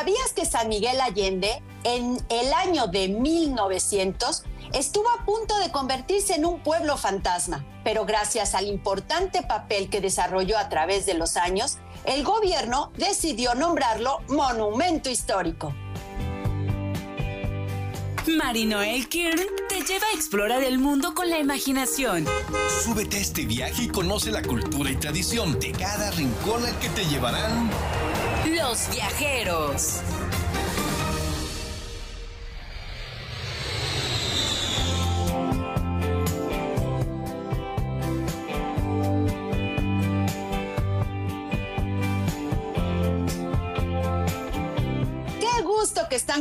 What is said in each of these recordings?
¿Sabías que San Miguel Allende en el año de 1900 estuvo a punto de convertirse en un pueblo fantasma? Pero gracias al importante papel que desarrolló a través de los años, el gobierno decidió nombrarlo monumento histórico. Marinoel Kirn te lleva a explorar el mundo con la imaginación. Súbete a este viaje y conoce la cultura y tradición de cada rincón al que te llevarán viajeros.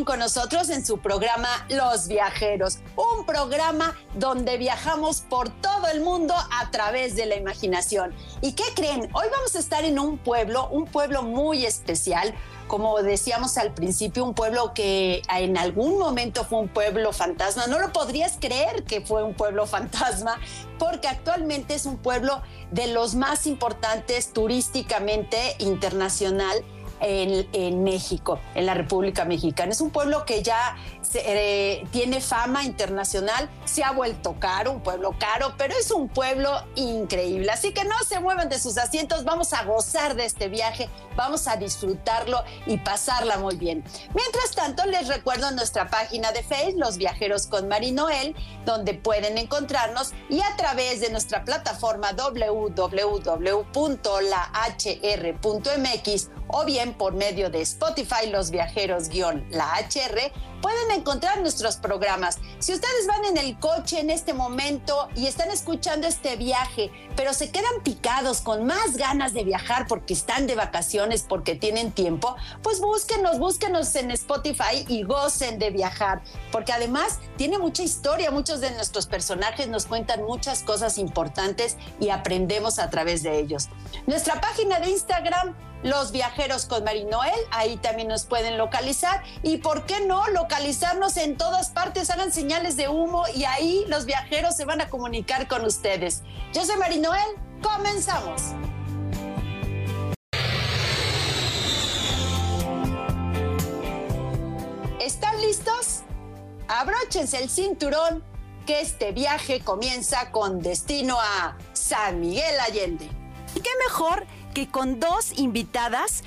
Con nosotros en su programa Los Viajeros, un programa donde viajamos por todo el mundo a través de la imaginación. ¿Y qué creen? Hoy vamos a estar en un pueblo, un pueblo muy especial, como decíamos al principio, un pueblo que en algún momento fue un pueblo fantasma. No lo podrías creer que fue un pueblo fantasma, porque actualmente es un pueblo de los más importantes turísticamente internacional en, México, en la República Mexicana. Es un pueblo que ya eh, tiene fama internacional, se ha vuelto caro, un pueblo caro, pero es un pueblo increíble. Así que no se muevan de sus asientos, vamos a gozar de este viaje, vamos a disfrutarlo y pasarla muy bien. Mientras tanto, les recuerdo nuestra página de Facebook, Los Viajeros con Marinoel, donde pueden encontrarnos y a través de nuestra plataforma www.lahr.mx o bien por medio de Spotify Los Viajeros-la HR, pueden encontrar nuestros programas. Si ustedes van en el coche en este momento y están escuchando este viaje, pero se quedan picados con más ganas de viajar porque están de vacaciones, porque tienen tiempo, pues búsquenos, búsquenos en Spotify y gocen de viajar, porque además tiene mucha historia, muchos de nuestros personajes nos cuentan muchas cosas importantes y aprendemos a través de ellos. Nuestra página de Instagram los Viajeros con Marinoel, ahí también nos pueden localizar. Y por qué no localizarnos en todas partes, hagan señales de humo y ahí los viajeros se van a comunicar con ustedes. Yo soy Marinoel, comenzamos. ¿Están listos? Abróchense el cinturón que este viaje comienza con destino a San Miguel Allende. ¿Y qué mejor que con dos invitadas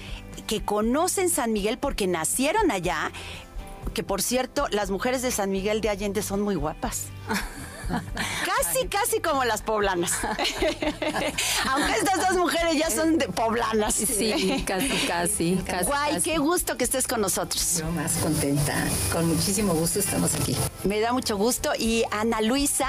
que conocen San Miguel porque nacieron allá, que por cierto, las mujeres de San Miguel de Allende son muy guapas. Casi, casi como las poblanas. Aunque estas dos mujeres ya son de poblanas. Sí, casi, casi. casi Guay, qué gusto que estés con nosotros. Yo más contenta. Con muchísimo gusto estamos aquí. Me da mucho gusto. Y Ana Luisa,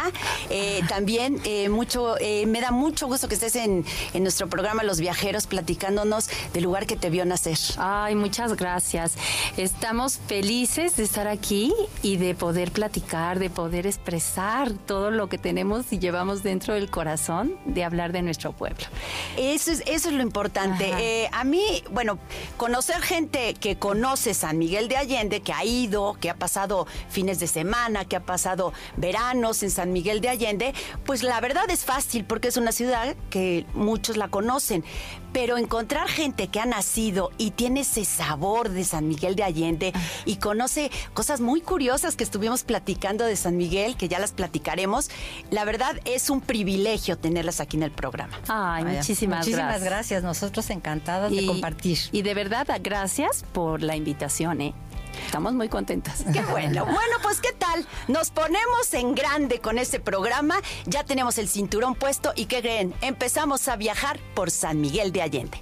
eh, también eh, mucho, eh, me da mucho gusto que estés en, en nuestro programa Los Viajeros platicándonos del lugar que te vio nacer. Ay, muchas gracias. Estamos felices de estar aquí y de poder platicar, de poder expresar todo lo que tenemos y llevamos dentro del corazón de hablar de nuestro pueblo. Eso es, eso es lo importante. Eh, a mí, bueno, conocer gente que conoce San Miguel de Allende, que ha ido, que ha pasado fines de semana, que ha pasado veranos en San Miguel de Allende, pues la verdad es fácil porque es una ciudad que muchos la conocen pero encontrar gente que ha nacido y tiene ese sabor de San Miguel de Allende y conoce cosas muy curiosas que estuvimos platicando de San Miguel, que ya las platicaremos, la verdad es un privilegio tenerlas aquí en el programa. Ay, muchísimas, muchísimas gracias. Nosotros encantados de compartir. Y de verdad, gracias por la invitación, ¿eh? Estamos muy contentas. Qué bueno. Bueno, pues ¿qué tal? Nos ponemos en grande con este programa. Ya tenemos el cinturón puesto y ¿qué creen? Empezamos a viajar por San Miguel de Allende.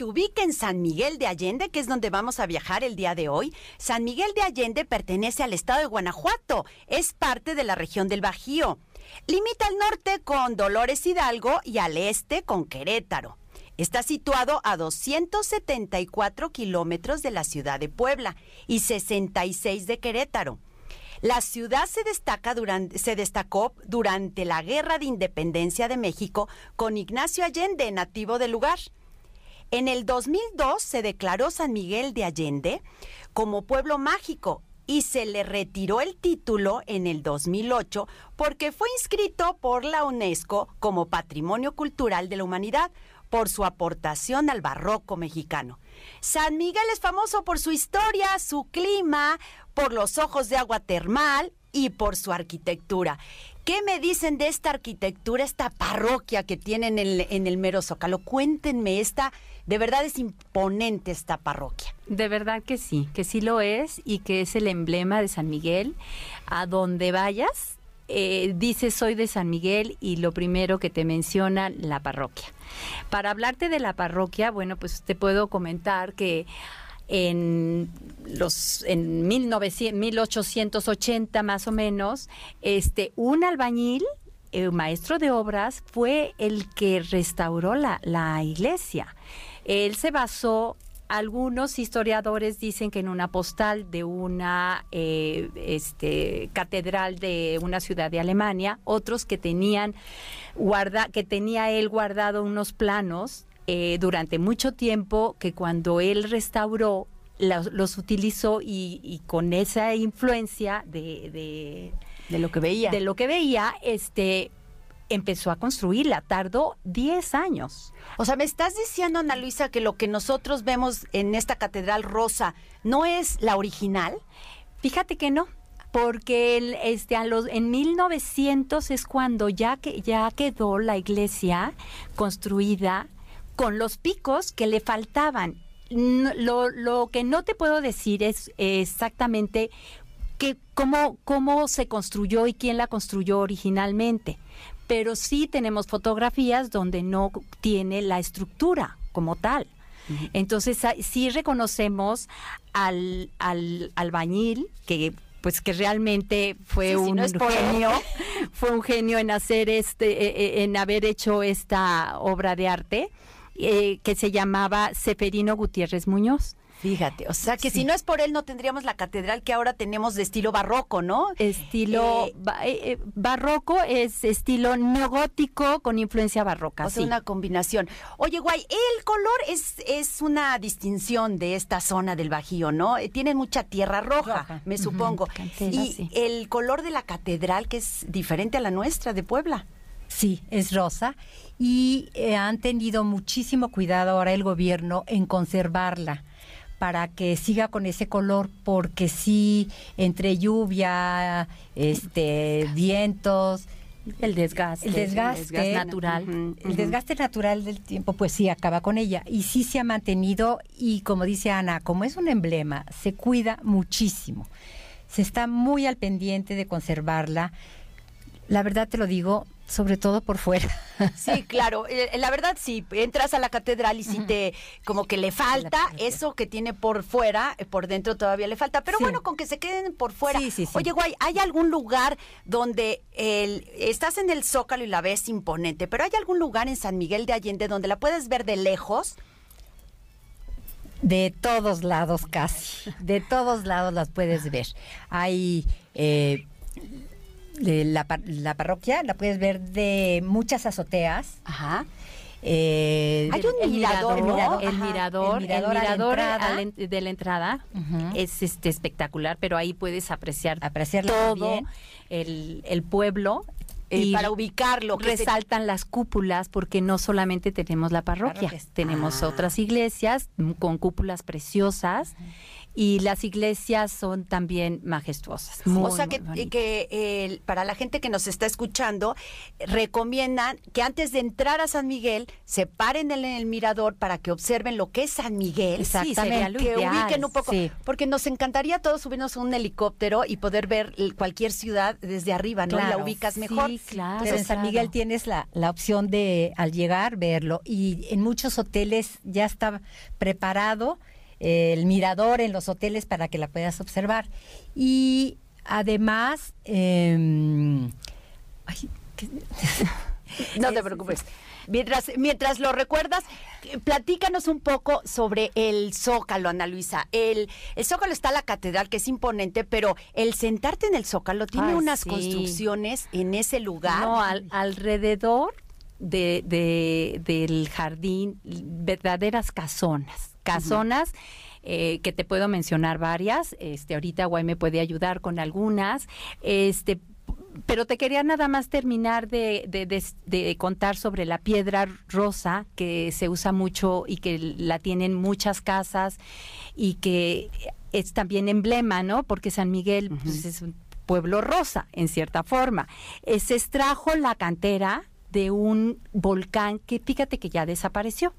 Que ubiquen San Miguel de Allende, que es donde vamos a viajar el día de hoy, San Miguel de Allende pertenece al estado de Guanajuato, es parte de la región del Bajío. Limita al norte con Dolores Hidalgo y al este con Querétaro. Está situado a 274 kilómetros de la ciudad de Puebla y 66 de Querétaro. La ciudad se, destaca durante, se destacó durante la Guerra de Independencia de México con Ignacio Allende, nativo del lugar. En el 2002 se declaró San Miguel de Allende como pueblo mágico y se le retiró el título en el 2008 porque fue inscrito por la UNESCO como Patrimonio Cultural de la Humanidad por su aportación al barroco mexicano. San Miguel es famoso por su historia, su clima, por los ojos de agua termal y por su arquitectura. ¿Qué me dicen de esta arquitectura, esta parroquia que tienen en en el Mero Zócalo? Cuéntenme, esta, de verdad es imponente esta parroquia. De verdad que sí, que sí lo es y que es el emblema de San Miguel. A donde vayas, eh, dices soy de San Miguel y lo primero que te menciona la parroquia. Para hablarte de la parroquia, bueno, pues te puedo comentar que en los en 1900, 1880 más o menos, este un albañil eh, maestro de obras fue el que restauró la, la iglesia. Él se basó algunos historiadores dicen que en una postal de una eh, este, catedral de una ciudad de Alemania, otros que tenían guarda, que tenía él guardado unos planos eh, durante mucho tiempo que cuando él restauró los, utilizó y, con esa influencia de, de, lo que veía. de lo que veía este empezó a construirla tardó 10 años o sea, me estás diciendo, Ana Luisa, que lo que nosotros vemos en esta catedral rosa no es la original. Fíjate que no, porque el, este, a los, en 1900 es cuando ya, que, ya quedó la iglesia construida con los picos que le faltaban. Lo, lo que no te puedo decir es exactamente que cómo, cómo se construyó y quién la construyó originalmente pero sí tenemos fotografías donde no tiene la estructura como tal. Entonces sí reconocemos al, al albañil que pues que realmente fue un genio, fue un genio en hacer este, e, e, en haber hecho esta obra de arte eh, que se llamaba Seferino Gutiérrez Muñoz. Fíjate, o sea que si no es por él no tendríamos la catedral que ahora tenemos de estilo barroco, ¿no? Estilo eh, eh, eh, barroco es estilo neogótico con influencia barroca. O sea, una combinación. Oye, guay, el color es, es una distinción de esta zona del Bajío, ¿no? Tiene mucha tierra roja, me supongo. y el color de la catedral que es diferente a la nuestra de Puebla. Sí, es rosa y han tenido muchísimo cuidado ahora el gobierno en conservarla para que siga con ese color, porque sí, entre lluvia, este, vientos, el desgaste, el desgaste, natural, el desgaste natural del tiempo, pues sí acaba con ella. Y sí se ha mantenido y como dice Ana, como es un emblema, se cuida muchísimo, se está muy al pendiente de conservarla. La verdad te lo digo, sobre todo por fuera. Sí, claro. Eh, la verdad, si entras a la catedral y si te, como que le falta eso que tiene por fuera, eh, por dentro todavía le falta. Pero bueno, con que se queden por fuera. Sí, Oye, guay, ¿hay algún lugar donde el, estás en el Zócalo y la ves imponente, pero hay algún lugar en San Miguel de Allende donde la puedes ver de lejos? De todos lados casi, de todos lados las puedes ver. Hay eh, la, la, parroquia la puedes ver de muchas azoteas. Ajá. Eh, Hay un mirador, el mirador, el mirador, el mirador, de la entrada es este espectacular, pero ahí puedes apreciar, apreciar todo el, el, pueblo. Y para ubicarlo. Resaltan las cúpulas porque no solamente tenemos la parroquia, tenemos ah. otras iglesias con cúpulas preciosas y las iglesias son también majestuosas. o muy, sea que, que eh, para la gente que nos está escuchando, recomiendan que antes de entrar a San Miguel, se paren en el mirador para que observen lo que es San Miguel. Sí, lo que ubiquen un poco. sí. Porque nos encantaría a todos subirnos a un helicóptero y poder ver cualquier ciudad desde arriba, ¿no? y la ubicas Sí, mejor. claro. Pero en San claro. Miguel tienes la, la opción de al llegar verlo y en muchos hoteles ya está preparado el mirador en los hoteles para que la puedas observar. Y además, em, ay, ¿qué- No te preocupes. Mientras, mientras lo recuerdas, platícanos un poco sobre el Zócalo, Ana Luisa. El, el Zócalo está la catedral, que es imponente, pero el sentarte en el Zócalo tiene Ay, unas sí. construcciones en ese lugar. No, al- alrededor de, de- del jardín, verdaderas casonas. Casonas. eh, que te puedo mencionar varias, este ahorita Guay me puede ayudar con algunas, este pero te quería nada más terminar de, de- de- de contar sobre la piedra rosa que se usa mucho y que la tienen muchas casas y que es también emblema, ¿no? Porque San Miguel pues, es un pueblo rosa, en cierta forma. Eh, se extrajo la cantera de un volcán que fíjate que ya desapareció.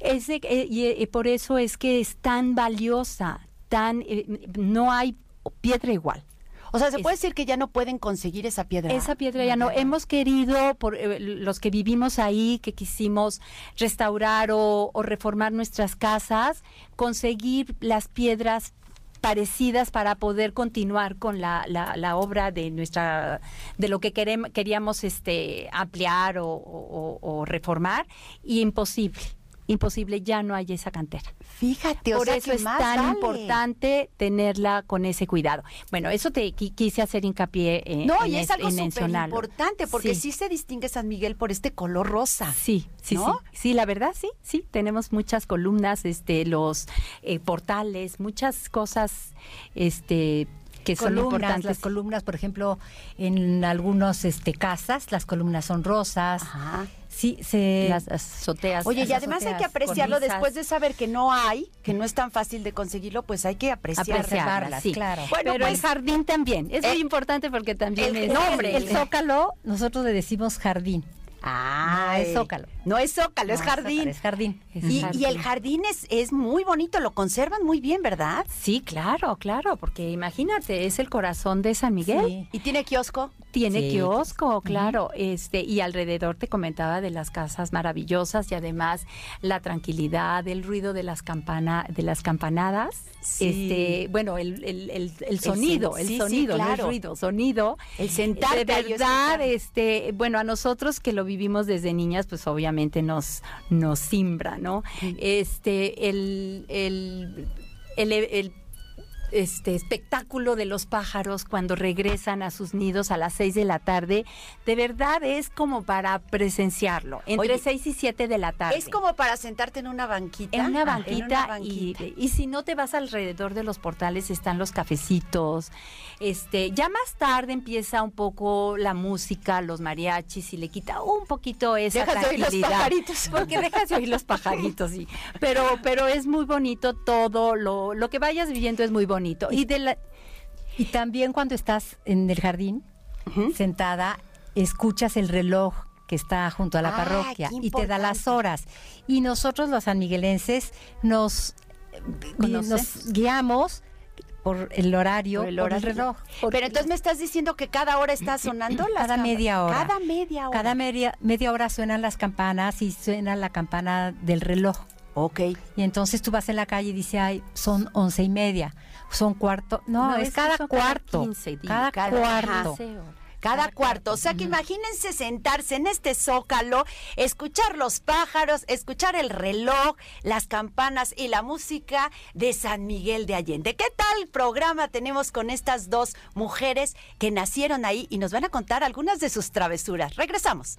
Ese, eh, y eh, por eso es que es tan valiosa, tan eh, no hay piedra igual. o sea, se es- puede decir que ya no pueden conseguir esa piedra. Esa piedra ya no. Hemos querido, por eh, los que vivimos ahí, que quisimos restaurar o, o reformar nuestras casas, conseguir las piedras parecidas para poder continuar con la, la, la obra de nuestra de lo que querem- queríamos este ampliar o- o reformar y imposible imposible ya no hay esa cantera Fíjate, o por sea eso que es más tan vale. importante tenerla con ese cuidado. Bueno, eso te qui- quise hacer hincapié en, No, en y es algo súper importante porque Sí. sí. se distingue San Miguel por este color rosa. Sí, sí, ¿no? sí. Sí, la verdad, sí, sí. Tenemos muchas columnas, este, los eh, portales, muchas cosas, este, que son importantes. las columnas, por ejemplo, en algunos este casas, las columnas son rosas. Ajá. Sí, se las azoteas. Oye, y además hay que apreciarlo cornisas. después de saber que no hay, que no es tan fácil de conseguirlo, pues hay que apreciar. apreciarlas, sí. claro. Bueno, Pero pues, el jardín también. Es eh, muy importante porque también el es nombre, el zócalo, nosotros le decimos jardín. Ah, No es zócalo. No es zócalo, es jardín. Es jardín. Es Y, jardín. y el jardín es, es muy bonito, lo conservan muy bien, ¿verdad? Sí, claro, claro, porque imagínate, es el corazón de San Miguel. Sí. ¿Y tiene kiosco? Tiene Sí. kiosco, claro, este y alrededor te comentaba de las casas maravillosas y además la tranquilidad, el ruido de las campana, de las campanadas, Sí. este, bueno, el, el, el- el sonido, el, sonido, no el ruido, sonido. El sentarte de verdad, este, bueno, a nosotros que lo vivimos desde niñas, pues obviamente nos nos simbra, ¿no? Este, el el, el, el este espectáculo de los pájaros cuando regresan a sus nidos a las seis de la tarde, de verdad es como para presenciarlo, entre Oye, seis y siete de la tarde. Es como para sentarte en una banquita. en una Ah, banquita, banquita. Y, y si no te vas alrededor de los portales están los cafecitos. Este, ya más tarde empieza un poco la música, los mariachis y le quita un poquito esa Dejas de oír los tranquilidad. pajaritos. Porque dejas de oír los pajaritos, sí. Pero, pero es muy bonito todo, lo, lo que vayas viviendo es muy bonito. Y de la, Y también cuando estás en el jardín, sentada, escuchas el reloj que está junto a la Ah, parroquia y te da las horas. Y nosotros los sanmiguelenses nos, ¿Conoces? nos guiamos por el horario, Por el por el horario. reloj. Pero entonces me estás diciendo que cada hora está sonando las Cada media hora. Cada media hora. Cada media, media hora suenan las campanas y suena la campana del reloj. Ok. Y entonces tú vas en la calle y dices, ay, son once y media, son cuarto. No, No, es cada cuarto. 15 días. cada, Cada- cuarto. ajá. Cada cuarto. O sea que imagínense sentarse en este zócalo, escuchar los pájaros, escuchar el reloj, las campanas y la música de San Miguel de Allende. ¿Qué tal programa tenemos con estas dos mujeres que nacieron ahí y nos van a contar algunas de sus travesuras? Regresamos.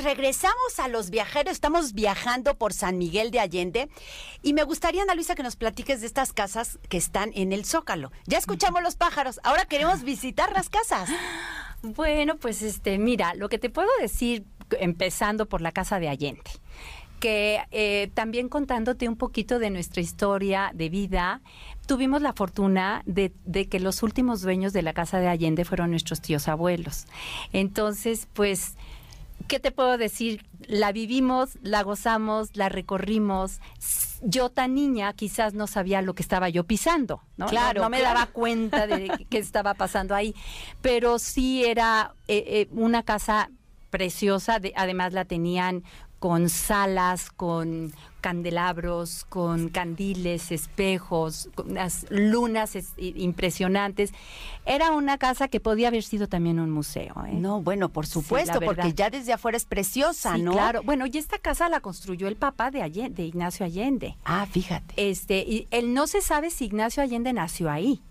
Pues regresamos a los viajeros. Estamos viajando por San Miguel de Allende. Y me gustaría, Ana Luisa, que nos platiques de estas casas que están en el Zócalo. Ya escuchamos los pájaros. Ahora queremos visitar las casas. Bueno, pues este, mira, lo que te puedo decir, empezando por la casa de Allende que eh, también contándote un poquito de nuestra historia de vida, tuvimos la fortuna de, de, que los últimos dueños de la casa de Allende fueron nuestros tíos abuelos. Entonces, pues, ¿qué te puedo decir? La vivimos, la gozamos, la recorrimos. Yo tan niña quizás no sabía lo que estaba yo pisando, ¿no? Claro, no, no me claro. daba cuenta de qué estaba pasando ahí, pero sí era eh, eh, una casa preciosa, de, además la tenían con salas, con candelabros, con candiles, espejos, con unas lunas es, impresionantes. Era una casa que podía haber sido también un museo. ¿eh? No, bueno, por supuesto, Sí, porque ya desde afuera es preciosa, Sí, ¿no? claro. Bueno, y esta casa la construyó el papá de, Allende, de Ignacio Allende. Ah, fíjate. Este, y él no se sabe si Ignacio Allende nació ahí.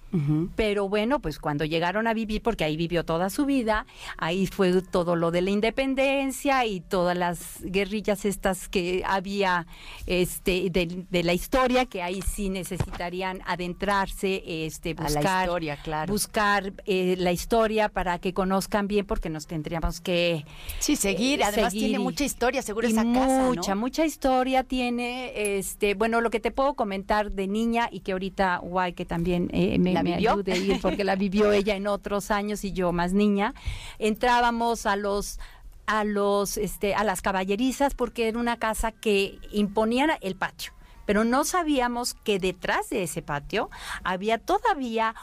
Pero bueno, pues cuando llegaron a vivir, porque ahí vivió toda su vida, ahí fue todo lo de la independencia y todas las guerrillas estas que había este de, de la historia, que ahí sí necesitarían adentrarse, este, A la buscar, historia, claro. buscar eh, la historia para que conozcan bien, porque nos tendríamos que Sí, seguir. eh, Además seguir tiene mucha historia, seguro y esa casa, mucha, ¿no? mucha historia tiene, este, bueno, lo que te puedo comentar de niña y que ahorita Guay que también eh, me, ¿La me vivió? ayude ir porque la vivió ella en otros años y yo más niña. Entrábamos a los a los este a las caballerizas porque era una casa que imponían el patio, pero no sabíamos que detrás de ese patio había todavía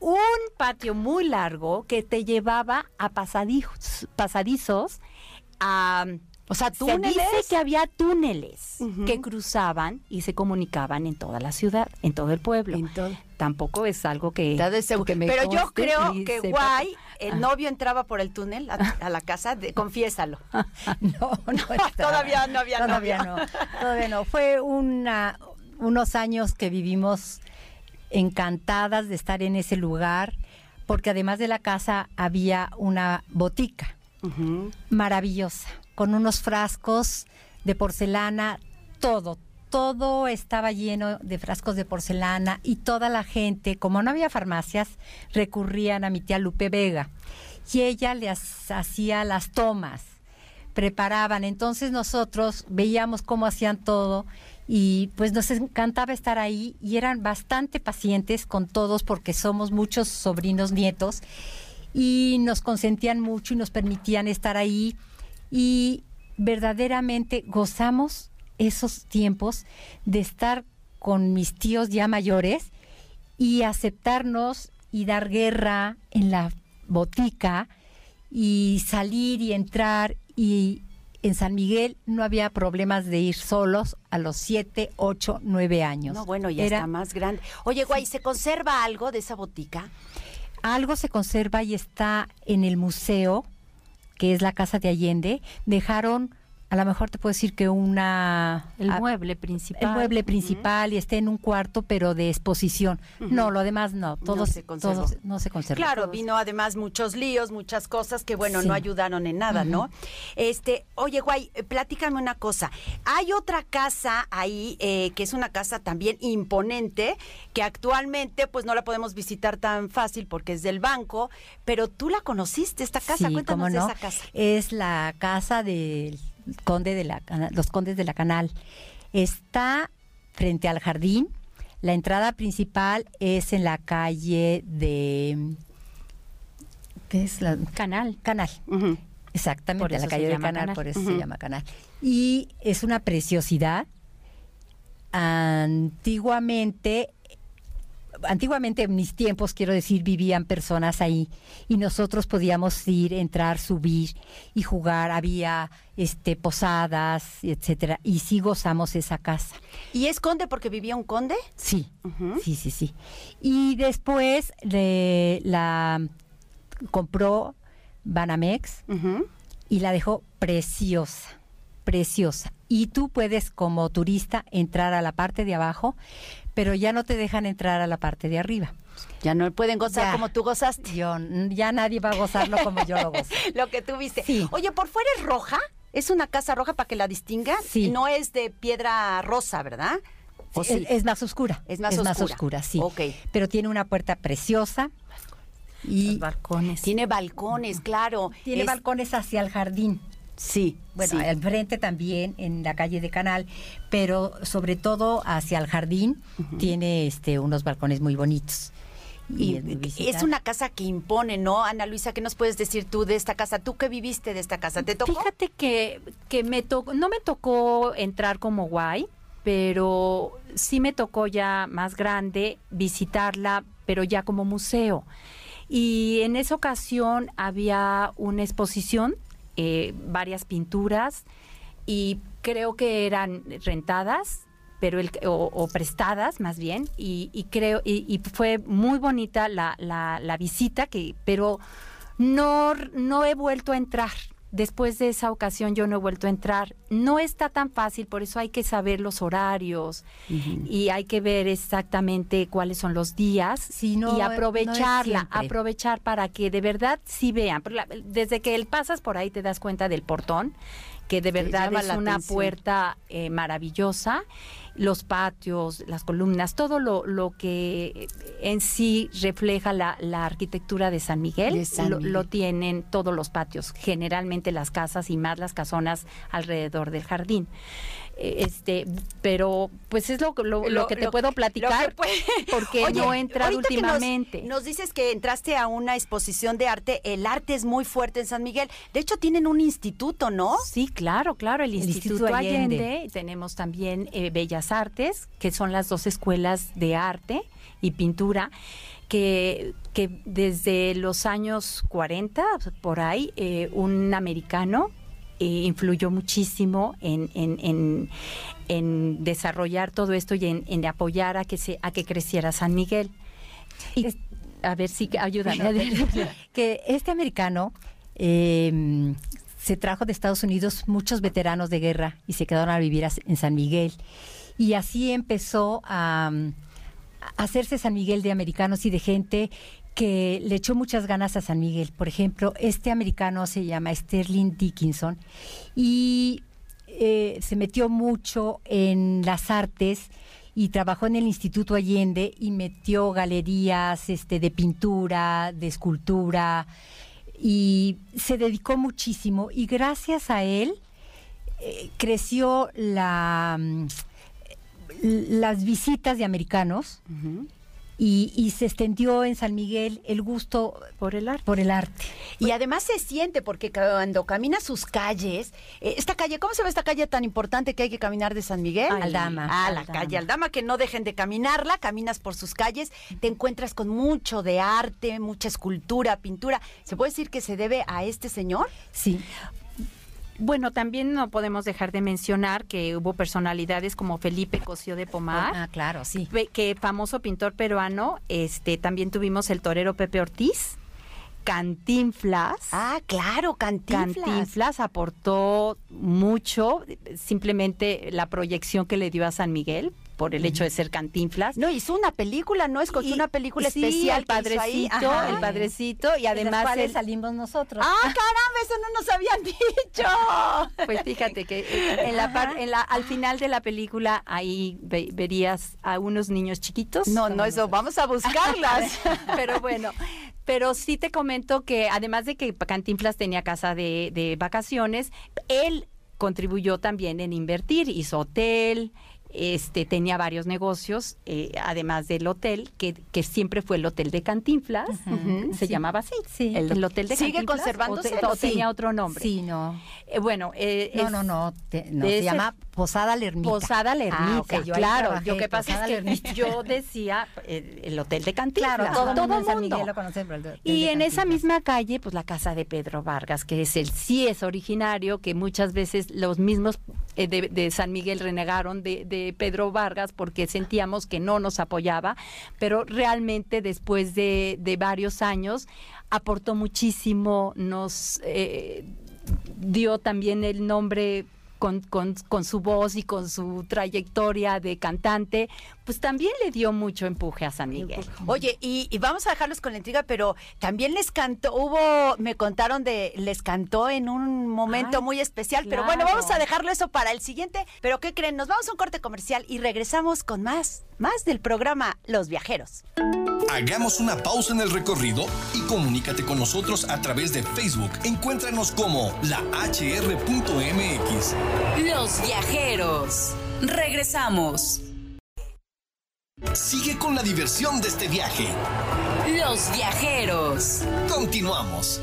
un patio muy largo que te llevaba a pasadizos, pasadizos a O sea, se dice túneles. que había túneles que cruzaban y se comunicaban en toda la ciudad, en todo el pueblo. En todo. Tampoco es algo que, que me Pero yo creo que Guay, el Ah. novio entraba por el túnel a, a la casa, de, confiésalo. No, no estaba. Todavía no había Todavía novio. no. Todavía no. Fue una, unos años que vivimos encantadas de estar en ese lugar, porque además de la casa había una botica maravillosa, con unos frascos de porcelana, todo, todo estaba lleno de frascos de porcelana y toda la gente, como no había farmacias, recurrían a mi tía Lupe Vega. Y ella les hacía las tomas, preparaban, entonces nosotros veíamos cómo hacían todo y pues nos encantaba estar ahí y eran bastante pacientes con todos porque somos muchos sobrinos nietos y nos consentían mucho y nos permitían estar ahí y verdaderamente gozamos esos tiempos de estar con mis tíos ya mayores y aceptarnos y dar guerra en la botica y salir y entrar y en San Miguel no había problemas de ir solos a los 7, 8, 9 años. No, bueno, ya Era- está más grande. Oye, Guay, ¿se conserva algo de esa botica? algo se conserva y está en el museo, que es la casa de Allende. Dejaron, a lo mejor te puedo decir que una... el a- mueble principal. el mueble principal y está en un cuarto, pero de exposición. No, lo demás no. Todos, se conservó. todos no se conserva. Claro, Todos. vino además muchos líos, muchas cosas que, bueno, Sí. no ayudaron en nada, ¿no? Este, oye, Guay, eh, platícame una cosa. Hay otra casa ahí, eh, que es una casa también imponente, que actualmente, pues, no la podemos visitar tan fácil porque es del banco, pero tú la conociste, esta casa. Sí, Cuéntanos cómo de no. esa casa. Es la casa del conde de la los condes de la Canal. Está frente al jardín. La entrada principal es en la calle de ¿qué es la Canal. Canal? Exactamente, a la calle de Canal, Canal. por eso se llama Canal. Y es una preciosidad. Antiguamente, antiguamente en mis tiempos, quiero decir, vivían personas ahí y nosotros podíamos ir, entrar, subir y jugar. Había este posadas, etcétera. Y sí gozamos esa casa. ¿Y es conde porque vivía un conde? Sí, sí, sí, sí. Y después la compró Banamex y la dejó preciosa, preciosa. Y tú puedes como turista entrar a la parte de abajo, pero ya no te dejan entrar a la parte de arriba. Ya no pueden gozar Ya. como tú gozaste. Yo, ya nadie va a gozarlo como yo lo gozo. Lo que tú viste. Sí. Oye, ¿por fuera es roja? Es una casa roja para que la distinga. Sí. No es de piedra rosa, ¿verdad? ¿O Es, sí? es más oscura. Es más oscura. oscura, sí. Ok. Pero tiene una puerta preciosa y Los balcones. Tiene balcones, claro. tiene Es- balcones hacia el jardín. Sí, Bueno, sí. al frente también, en la calle de Canal, pero sobre todo hacia el jardín tiene este unos balcones muy bonitos. Y es muy es una casa que impone, ¿no? Ana Luisa, ¿qué nos puedes decir tú de esta casa? ¿Tú qué viviste de esta casa? ¿Te tocó? Fíjate que, que me tocó, no me tocó entrar como guay, pero sí me tocó ya más grande visitarla, pero ya como museo. Y en esa ocasión había una exposición, eh, varias pinturas, y creo que eran rentadas pero el, o, o prestadas más bien y, y creo y, y fue muy bonita la, la, la visita que pero no no he vuelto a entrar después de esa ocasión yo no he vuelto a entrar. No está tan fácil por eso hay que saber los horarios y hay que ver exactamente cuáles son los días no, y aprovecharla aprovechar para que de verdad sí vean. Pero la- desde que él pasas por ahí te das cuenta del portón que de verdad es una atención. puerta eh, maravillosa, los patios, las columnas, todo lo, lo que en sí refleja la, la arquitectura de San Miguel, De San lo, Miguel. lo tienen todos los patios, generalmente las casas y más las casonas alrededor del jardín. Eh, Este, pero pues es lo, lo, lo que te puedo platicar puede- porque Oye, no he entrado nos- últimamente. Nos, dices que entraste a una exposición de arte. El arte es muy fuerte en San Miguel. De hecho, tienen un instituto, ¿no? Sí, claro, claro, el, El Instituto, Instituto Allende. Tenemos también eh, Bellas Artes, que son las dos escuelas de arte y pintura, que, que desde los años 40, por ahí, eh, un americano influyó muchísimo en, en, en- en desarrollar todo esto y en, apoyar a que, se, a que creciera San Miguel. Y, a ver si ayúdame. que este americano eh, se trajo de Estados Unidos muchos veteranos de guerra y se quedaron a vivir en San Miguel. Y así empezó a, a hacerse San Miguel de americanos y de gente que le echó muchas ganas a San Miguel. Por ejemplo, este americano se llama Sterling Dickinson y eh, se metió mucho en las artes y trabajó en el Instituto Allende y metió galerías este, de pintura, de escultura y se dedicó muchísimo y gracias a él eh, creció la, mm, las visitas de americanos y, y se extendió en San Miguel el gusto Por el arte. por el arte. Y además se siente, porque cuando camina sus calles, eh, esta calle, ¿cómo se llama esta calle tan importante que hay que caminar de San Miguel? Aldama. Ah, la Aldama. calle Aldama, que no dejen de caminarla, caminas por sus calles, te encuentras con mucho de arte, mucha escultura, pintura. ¿Se puede decir que se debe a este señor? Sí. Bueno, también no podemos dejar de mencionar que hubo personalidades como Felipe Cosío de Pomar, Ah, claro, sí. que famoso pintor peruano, este también tuvimos el torero Pepe Ortiz, Cantinflas. Ah, claro, Cantinflas. Cantinflas aportó mucho, simplemente la proyección que le dio a San Miguel por el hecho de ser Cantinflas. No, hizo una película, ¿no? Escogió Y- una película sí, especial el que hizo ahí. padrecito, Ajá. el padrecito y además él- salimos nosotros. ¡Ah, caramba! Eso no nos habían dicho. Pues fíjate que en la, par- en la al final de la película ahí ve- verías a unos niños chiquitos. No, no, eso, vamos a buscarlas. pero bueno, pero sí te comento que además de que Cantinflas tenía casa de, de vacaciones, él contribuyó también en invertir, hizo hotel, este tenía varios negocios, eh, además del hotel, que, que siempre fue el hotel de Cantinflas, se sí. llamaba así, Sí. el, hotel de ¿Sigue Cantinflas, conservándose? o, te- o Sí. tenía otro nombre. Sí, no. Eh, bueno, eh, No, es- no, no, te- no, se llama Posada La Ermita. Posada La Ermita, Ah, ok, yo claro. trabajé, Lo que pasa es que yo decía eh, el hotel de Cantinflas. Claro, todo, todo mundo. Miguel lo conoce, el Y en esa misma calle, pues la casa de Pedro Vargas, que es el sí es originario, que muchas veces los mismos eh, de, San Miguel renegaron de, de Pedro Vargas porque sentíamos que no nos apoyaba, pero realmente después de, de varios años aportó muchísimo, nos eh, dio también el nombre con, con, con, su voz y con su trayectoria de cantante, pues también le dio mucho empuje a San Miguel. Oye, y, vamos a dejarlos con la intriga, pero también les cantó, hubo, me contaron de, les cantó en un momento muy especial, pero bueno, vamos a dejarlo eso para el siguiente. Pero ¿qué creen? Nos vamos a un corte comercial y regresamos con más, más del programa Los Viajeros. Hagamos una pausa en el recorrido y comunícate con nosotros a través de Facebook. Encuéntranos como la hr.mx. Los viajeros. Regresamos. Sigue con la diversión de este viaje. Los viajeros. Continuamos.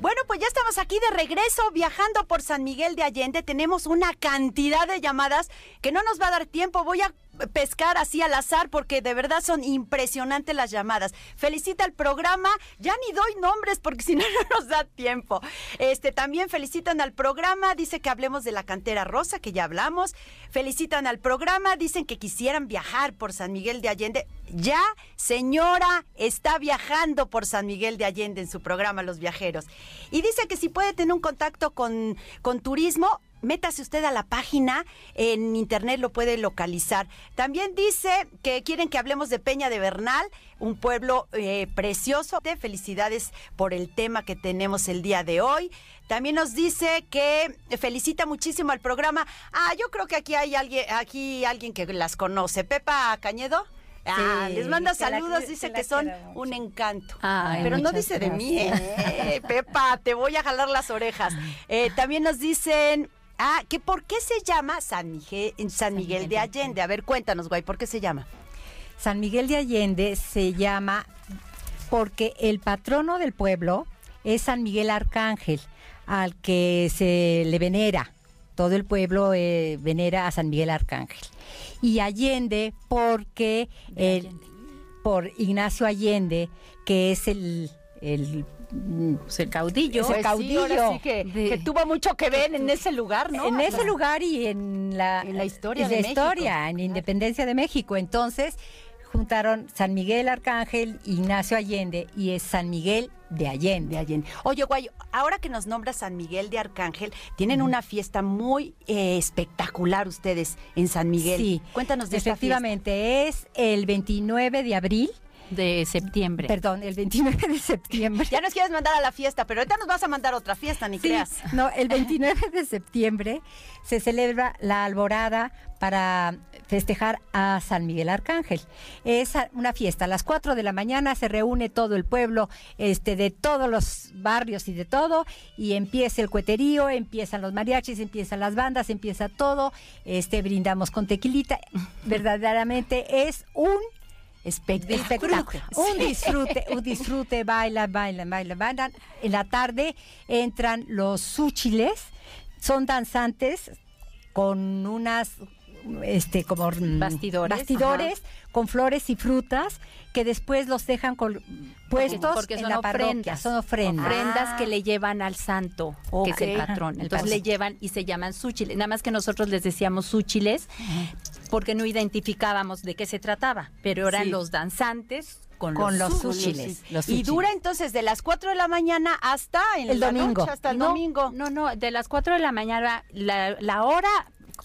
Bueno, pues ya estamos aquí de regreso viajando por San Miguel de Allende. Tenemos una cantidad de llamadas que no nos va a dar tiempo. Voy a pescar así al azar porque de verdad son impresionantes las llamadas. Felicita el programa, ya ni doy nombres porque si no no nos da tiempo. Este también felicitan al programa, dice que hablemos de la cantera rosa que ya hablamos. Felicitan al programa, dicen que quisieran viajar por San Miguel de Allende. Ya, señora, está viajando por San Miguel de Allende en su programa Los Viajeros. Y dice que si puede tener un contacto con, con turismo, métase usted a la página, en internet lo puede localizar. También dice que quieren que hablemos de Peña de Bernal, un pueblo eh, precioso. De felicidades por el tema que tenemos el día de hoy. También nos dice que felicita muchísimo al programa. Ah, yo creo que aquí hay alguien, aquí alguien que las conoce. Pepa Cañedo. Ah, les manda saludos, dice que, son un encanto. Pero no dice de mí, ¿eh? Pepa, te voy a jalar las orejas. Eh, también nos dicen Ah, que ¿por qué se llama San Miguel, San Miguel de Allende? A ver, cuéntanos, Guay, ¿por qué se llama? San Miguel de Allende se llama porque el patrono del pueblo es San Miguel Arcángel, al que se le venera. Todo el pueblo eh, venera a San Miguel Arcángel. Y Allende porque por Ignacio Allende, que es el, el pues, el caudillo. el caudillo. que, tuvo mucho que ver en ese lugar, ¿no? En ese lugar y en la, en la historia en de la historia, en Independencia de México. Entonces juntaron San Miguel Arcángel, Ignacio Allende y es San Miguel de Allende. Allende. Oye, Guay, ahora que nos nombra San Miguel de Arcángel, tienen una fiesta muy eh, espectacular ustedes en San Miguel. Sí, cuéntanos de Efectivamente, es el 29 de abril de septiembre. Perdón, el 29 de septiembre. Ya nos quieres mandar a la fiesta, pero ahorita nos vas a mandar otra fiesta, ni creas. No, el 29 de septiembre se celebra la alborada para festejar a San Miguel Arcángel. Es una fiesta. A las 4 de la mañana se reúne todo el pueblo, este, de todos los barrios y de todo, y empieza el cueterío, empiezan los mariachis, empiezan las bandas, empieza todo. Este, brindamos con tequilita. Verdaderamente es un espectáculo. Un disfrute, un disfrute, baila, baila, baila, bailan. En la tarde entran los súchiles, son danzantes con unas este como mm, bastidores, con flores y frutas que después los dejan con, puestos porque, en son la ofrendas, son ofrendas. Ofrendas que le llevan al santo, que es el patrón. Entonces le llevan y se llaman súchiles. Nada más que nosotros les decíamos súchiles porque no identificábamos de qué se trataba, pero eran los danzantes con, los, súchiles. Y dura entonces de las 4 de la mañana hasta el domingo. hasta el domingo. No, no, de las 4 de la mañana, la, la hora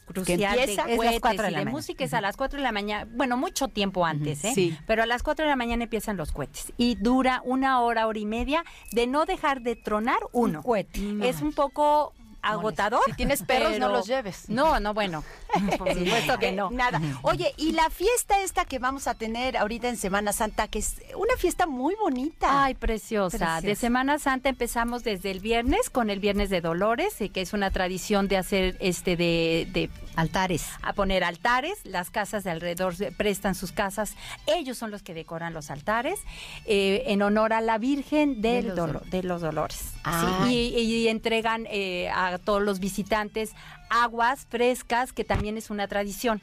crucial que empieza de, es las de, la música es a las 4 de la mañana, bueno, mucho tiempo antes, ¿eh? Sí. Pero a las 4 de la mañana empiezan los cohetes y dura una hora, hora y media de no dejar de tronar uno. Un Es un poco agotador. Si tienes perros, no los lleves. No, no, bueno. Por supuesto que no. Nada. Oye, y la fiesta esta que vamos a tener ahorita en Semana Santa, que es una fiesta muy bonita. Ay, preciosa. De Semana Santa empezamos desde el viernes con el Viernes de Dolores, que es una tradición de hacer este de, altares. A poner altares. Las casas de alrededor prestan sus casas. Ellos son los que decoran los altares eh, en honor a la Virgen del de, los, de los Dolores. y, entregan eh, a todos los visitantes aguas frescas, que también es una tradición.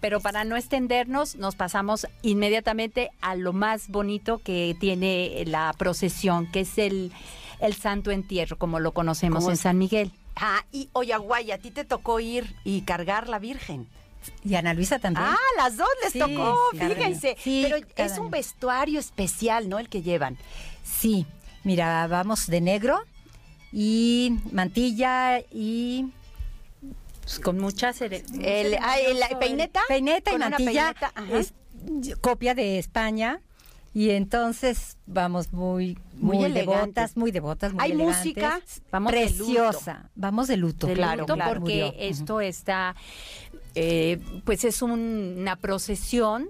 Pero para no extendernos, nos pasamos inmediatamente a lo más bonito que tiene la procesión, que es el, el Santo Entierro, como lo conocemos en San Miguel. Ah, y Oyaguay, a ti te tocó ir y cargar la Virgen. Y Ana Luisa también. Ah, las dos les Sí, tocó, sí, fíjense. sí, Pero es un vestuario especial, ¿no? El que llevan. Sí, mira, vamos de negro y mantilla y Pues con mucha cere- El, el- la peineta. peineta y mantilla peineta, es copia de España y entonces vamos muy Muy muy, devotas, muy devotas, muy ¿Hay elegantes. música? Vamos de luto. preciosa. Vamos de luto, de Claro, luto, claro. porque Murió. esto está, eh, pues es un- una procesión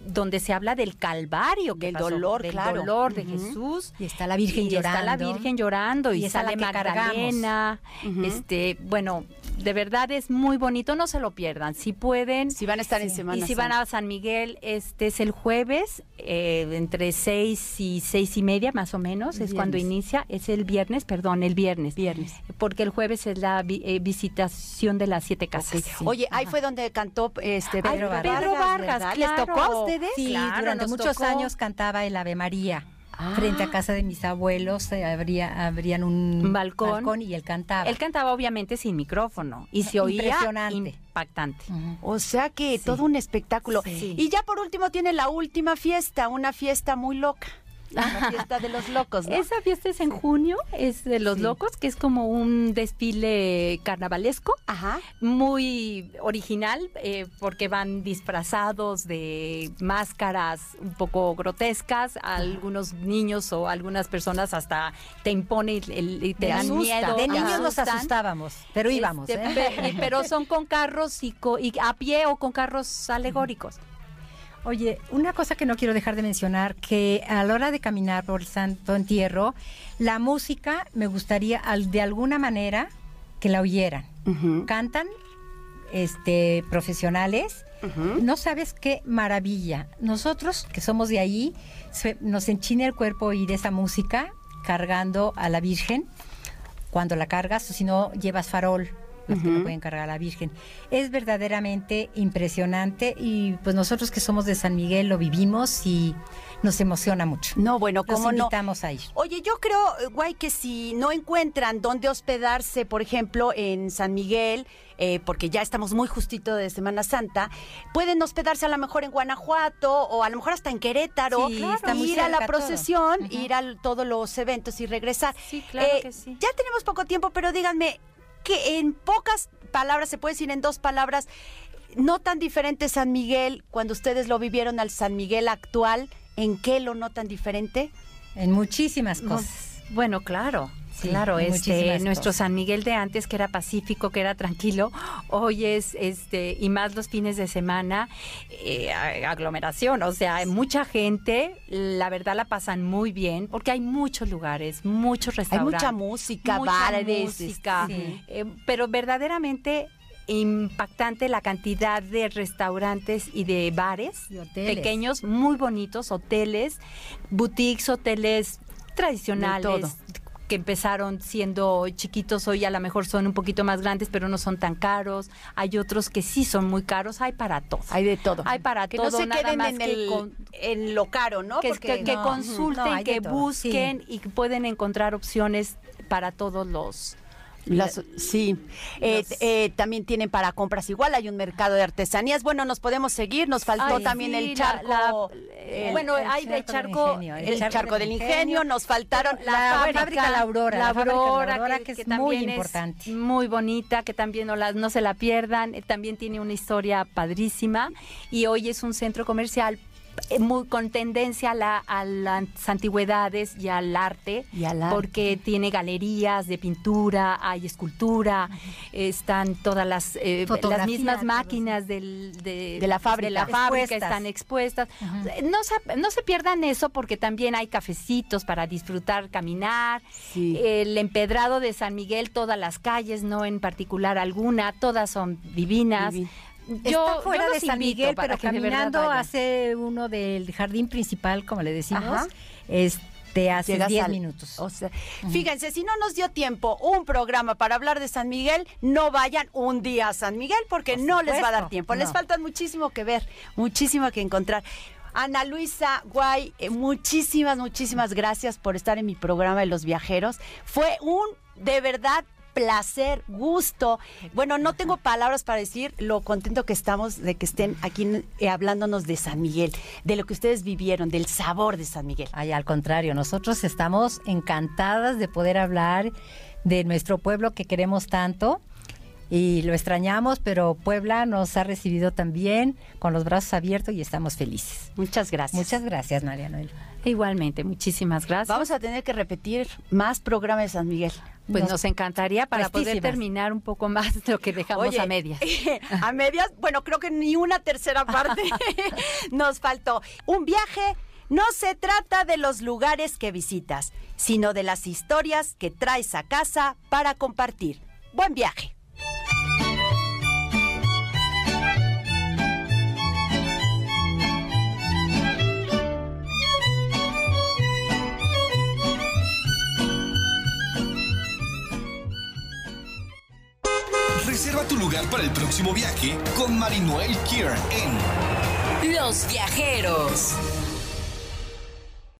donde se habla del calvario, que Del pasó, dolor, del claro. dolor de. Jesús. Y está la Virgen y llorando. Está la Virgen llorando y, Y sale Magdalena. Este, bueno, de verdad es muy bonito, no se lo pierdan. Si pueden. Si van a estar en Semana y si van a San Miguel, este es el jueves, eh, entre seis y seis y media más o menos, es cuando inicia, es el viernes, perdón, el viernes. Viernes. Porque el jueves es la vi- eh, visitación de las siete casas. Oye, ahí fue donde cantó este Ay, Pedro Vargas. Pedro Vargas, ¿verdad? ¿Les claro. tocó a ustedes? Sí, Claro, durante nos muchos tocó. años cantaba el Ave María. Ah. Frente a casa de mis abuelos eh, habría, habrían un balcón. y él cantaba. Él cantaba obviamente sin micrófono y se oía Impresionante. impactante. O sea que Sí. todo un espectáculo. Sí. Y ya por último tiene la última fiesta, una fiesta muy loca. La fiesta de los locos, ¿no? Esa fiesta es en junio, es de los Sí. locos, que es como un desfile carnavalesco. Ajá. muy original eh, porque van disfrazados de máscaras un poco grotescas. Algunos niños o algunas personas hasta te imponen el- y te dan asusta. miedo. De niños nos asustábamos, pero íbamos. Este, ¿eh? pero son con carros y, co- y a pie o con carros alegóricos. Oye, una cosa que no quiero dejar de mencionar, que a la hora de caminar por el Santo Entierro, la música me gustaría al- de alguna manera que la oyeran. Cantan este, profesionales, no sabes qué maravilla. Nosotros que somos de ahí, se- nos enchina el cuerpo oír esa música cargando a la Virgen. Cuando la cargas, o si no, llevas farol, los que no pueden cargar a la Virgen. Es verdaderamente impresionante y pues nosotros que somos de San Miguel lo vivimos y nos emociona mucho. No, bueno, Los ¿cómo no? invitamos a ir. Oye, yo creo, eh, guay, que si no encuentran dónde hospedarse, por ejemplo, en San Miguel, eh, porque ya estamos muy justito de Semana Santa, pueden hospedarse a lo mejor en Guanajuato o a lo mejor hasta en Querétaro, Sí, está muy ir a la procesión, ir a todos los eventos y regresar. Sí, claro Eh, que sí. Ya tenemos poco tiempo, pero díganme que en pocas palabras, se puede decir en dos palabras, no tan diferente San Miguel cuando ustedes lo vivieron al San Miguel actual, ¿en qué lo notan diferente? En muchísimas No, cosas. bueno, claro. Sí, claro, hay este, nuestro. San Miguel de antes que era pacífico, que era tranquilo, hoy es, este, y más los fines de semana, eh, aglomeración, o sea, hay mucha gente, la verdad la pasan muy bien, porque hay muchos lugares, muchos Hay restaurantes. mucha música, mucha bares, música, Sí. eh, pero verdaderamente impactante la cantidad de restaurantes y de bares Y pequeños, muy bonitos, hoteles, boutiques, hoteles tradicionales. Que empezaron siendo chiquitos, hoy a lo mejor son un poquito más grandes, pero no son tan caros. Hay otros que sí son muy caros, hay para todo. Hay de todo. Hay para que todo, no se nada queden más en, que el, con- en lo caro, ¿no? que, Porque- que- que no, consulten, no, que busquen y que pueden encontrar opciones para todos los... Las- sí, Eh, eh, también tienen para compras igual, hay un mercado de artesanías. Bueno, nos podemos seguir, nos faltó Ay, también sí, el charco. la- el- bueno, el hay de charco del ingenio, el, charco, del ingenio, nos faltaron La fábrica La Aurora, la Aurora, que es muy también importante. muy bonita, que también no, la- no se la pierdan, eh, también tiene una historia padrísima y hoy es un centro comercial eh, muy con tendencia a, la- a las antigüedades y al arte, Y al arte. porque tiene galerías de pintura, hay escultura, están todas las, eh, las mismas máquinas del- de, De la fábrica. de la fábrica Expuestas. están expuestas. no, se, no se pierdan eso porque también hay cafecitos para disfrutar, caminar. Sí. El empedrado de San Miguel, todas las calles, no en particular alguna, todas son divinas. Divin- Está fuera de San Miguel, pero caminando hace uno del jardín principal, como le decimos, Ajá. este hace Llegas 10 al- minutos. o sea, Fíjense, si no nos dio tiempo un programa para hablar de San Miguel, no vayan un día a San Miguel porque Por no les va a dar tiempo. Les no. falta muchísimo que ver, muchísimo que encontrar. Ana Luisa Guay, eh, muchísimas, muchísimas gracias por estar en mi programa de los viajeros. Fue un, de verdad, placer, gusto. Bueno, no tengo palabras para decir lo contento que estamos de que estén aquí eh, hablándonos de San Miguel, de lo que ustedes vivieron, del sabor de San Miguel. Ay, al contrario, nosotros estamos encantadas de poder hablar de nuestro pueblo que queremos tanto y lo extrañamos, pero Puebla nos ha recibido también con los brazos abiertos y estamos felices. Muchas gracias. Muchas gracias, María Noel. Igualmente, muchísimas gracias. Vamos a tener que repetir más programas de San Miguel. Pues nos, encantaría para poder terminar un poco más de lo que dejamos Oye, a medias. a medias, bueno, creo que ni una tercera parte nos faltó. Un viaje no se trata de los lugares que visitas, sino de las historias que traes a casa para compartir. Buen viaje. Reserva tu lugar para el próximo viaje con Marinoel Kier en Los viajeros.